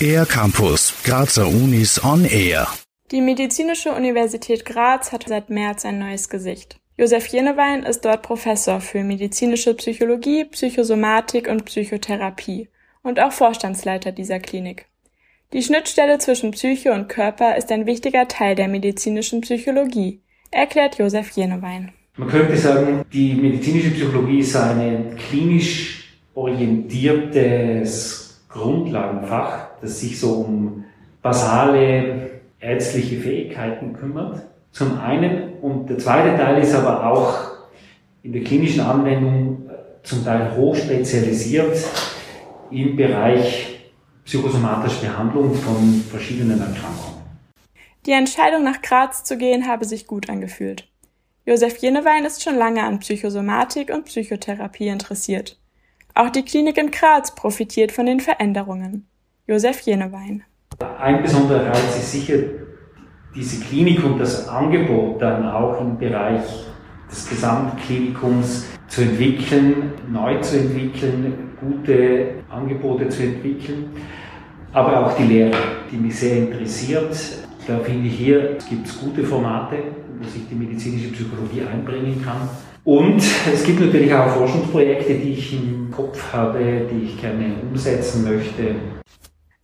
Air Campus, Grazer Unis on Air. Die Medizinische Universität Graz hat seit März ein neues Gesicht. Josef Jenewein ist dort Professor für medizinische Psychologie, Psychosomatik und Psychotherapie und auch Vorstandsleiter dieser Klinik. Die Schnittstelle zwischen Psyche und Körper ist ein wichtiger Teil der medizinischen Psychologie, erklärt Josef Jenewein. Man könnte sagen, die medizinische Psychologie ist ein klinisch orientiertes Grundlagenfach, das sich so um basale ärztliche Fähigkeiten kümmert. Zum einen. Und der zweite Teil ist aber auch in der klinischen Anwendung zum Teil hoch spezialisiert im Bereich psychosomatische Behandlung von verschiedenen Erkrankungen. Die Entscheidung nach Graz zu gehen habe sich gut angefühlt. Josef Jenewein ist schon lange an Psychosomatik und Psychotherapie interessiert. Auch die Klinik in Graz profitiert von den Veränderungen. Josef Jenewein. Ein besonderer Reiz ist sicher diese Klinik und das Angebot dann auch im Bereich des Gesamtklinikums zu entwickeln, neu zu entwickeln, gute Angebote zu entwickeln, aber auch die Lehre, die mich sehr interessiert. Da finde ich hier, es gibt gute Formate, wo sich die medizinische Psychologie einbringen kann. Und es gibt natürlich auch Forschungsprojekte, die ich im Kopf habe, die ich gerne umsetzen möchte.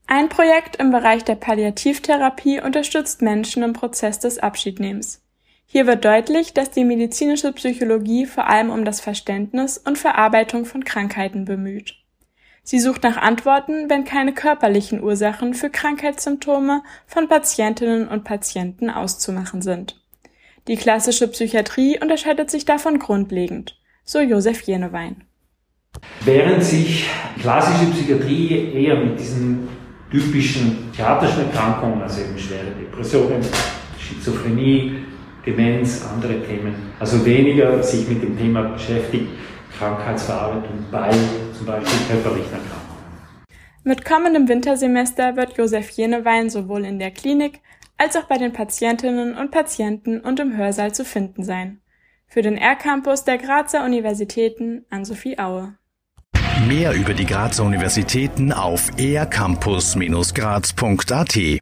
Ein Projekt im Bereich der Palliativtherapie unterstützt Menschen im Prozess des Abschiednehmens. Hier wird deutlich, dass die medizinische Psychologie vor allem um das Verständnis und Verarbeitung von Krankheiten bemüht. Sie sucht nach Antworten, wenn keine körperlichen Ursachen für Krankheitssymptome von Patientinnen und Patienten auszumachen sind. Die klassische Psychiatrie unterscheidet sich davon grundlegend, so Josef Jenewein. Während sich klassische Psychiatrie eher mit diesen typischen psychiatrischen Erkrankungen, also eben schwere Depressionen, Schizophrenie, Demenz, andere Themen. Also weniger sich mit dem Thema beschäftigt, Krankheitsverarbeitung bei zum Beispiel körperlichen Erkrankungen. Mit kommendem Wintersemester wird Josef Jenewein sowohl in der Klinik als auch bei den Patientinnen und Patienten und im Hörsaal zu finden sein. Für den R-Campus der Grazer Universitäten an Sophie Aue. Mehr über die Grazer Universitäten auf ercampus-graz.at